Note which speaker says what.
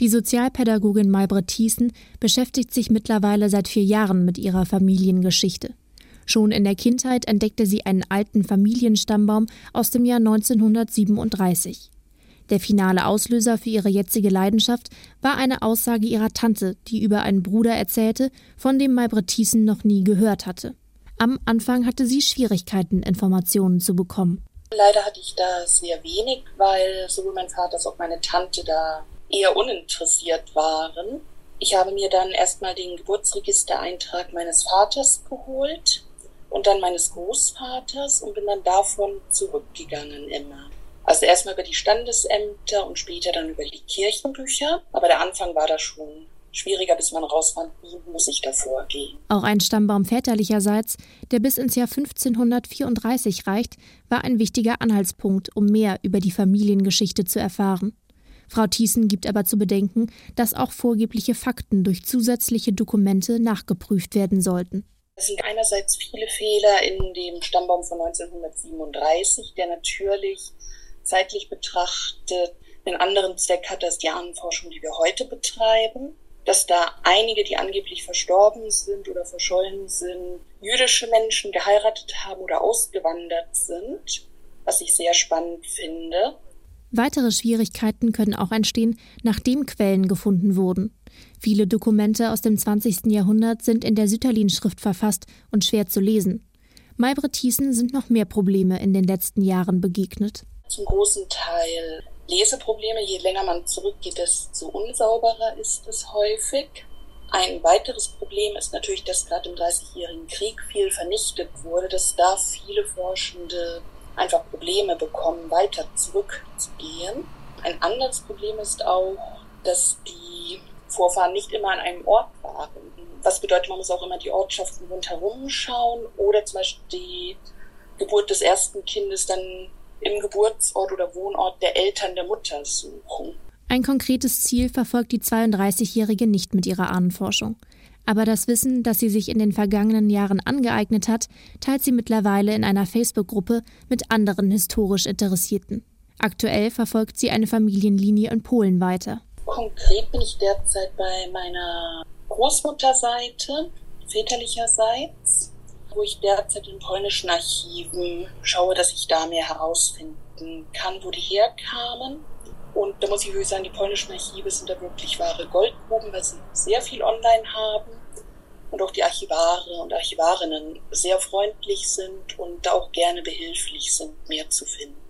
Speaker 1: Die Sozialpädagogin Maybrit Thiessen beschäftigt sich mittlerweile seit vier Jahren mit ihrer Familiengeschichte. Schon in der Kindheit entdeckte sie einen alten Familienstammbaum aus dem Jahr 1937. Der finale Auslöser für ihre jetzige Leidenschaft war eine Aussage ihrer Tante, die über einen Bruder erzählte, von dem Maybrit Thiessen noch nie gehört hatte. Am Anfang hatte sie Schwierigkeiten, Informationen zu bekommen.
Speaker 2: Leider hatte ich da sehr wenig, weil sowohl mein Vater als auch meine Tante da eher uninteressiert waren. Ich habe mir dann erstmal den Geburtsregistereintrag meines Vaters geholt und dann meines Großvaters und bin dann davon zurückgegangen immer. Also erstmal über die Standesämter und später dann über die Kirchenbücher. Aber der Anfang war da schon schwieriger, bis man rausfand, wie muss ich da vorgehen.
Speaker 1: Auch ein Stammbaum väterlicherseits, der bis ins Jahr 1534 reicht, war ein wichtiger Anhaltspunkt, um mehr über die Familiengeschichte zu erfahren. Frau Thiessen gibt aber zu bedenken, dass auch vorgebliche Fakten durch zusätzliche Dokumente nachgeprüft werden sollten.
Speaker 2: Es sind einerseits viele Fehler in dem Stammbaum von 1937, der natürlich zeitlich betrachtet einen anderen Zweck hat als die Ahnenforschung, die wir heute betreiben. Dass da einige, die angeblich verstorben sind oder verschollen sind, jüdische Menschen geheiratet haben oder ausgewandert sind, was ich sehr spannend finde.
Speaker 1: Weitere Schwierigkeiten können auch entstehen, nachdem Quellen gefunden wurden. Viele Dokumente aus dem 20. Jahrhundert sind in der Sütterlin-Schrift verfasst und schwer zu lesen. Maybrit Thiessen sind noch mehr Probleme in den letzten Jahren begegnet.
Speaker 2: Zum großen Teil Leseprobleme. Je länger man zurückgeht, desto unsauberer ist es häufig. Ein weiteres Problem ist natürlich, dass gerade im Dreißigjährigen Krieg viel vernichtet wurde, dass da viele Forschende einfach Probleme bekommen, weiter zurückzugehen. Ein anderes Problem ist auch, dass die Vorfahren nicht immer an einem Ort waren. Was bedeutet, man muss auch immer die Ortschaften rundherum schauen oder zum Beispiel die Geburt des ersten Kindes dann im Geburtsort oder Wohnort der Eltern der Mutter suchen.
Speaker 1: Ein konkretes Ziel verfolgt die 32-Jährige nicht mit ihrer Ahnenforschung. Aber das Wissen, das sie sich in den vergangenen Jahren angeeignet hat, teilt sie mittlerweile in einer Facebook-Gruppe mit anderen historisch Interessierten. Aktuell verfolgt sie eine Familienlinie in Polen weiter.
Speaker 2: Konkret bin ich derzeit bei meiner Großmutterseite, väterlicherseits, wo ich derzeit in polnischen Archiven schaue, dass ich da mehr herausfinden kann, wo die herkamen und da muss ich wirklich sagen, die polnischen Archive sind da wirklich wahre Goldgruben, weil sie sehr viel online haben und auch die Archivare und Archivarinnen sehr freundlich sind und auch gerne behilflich sind, mehr zu finden.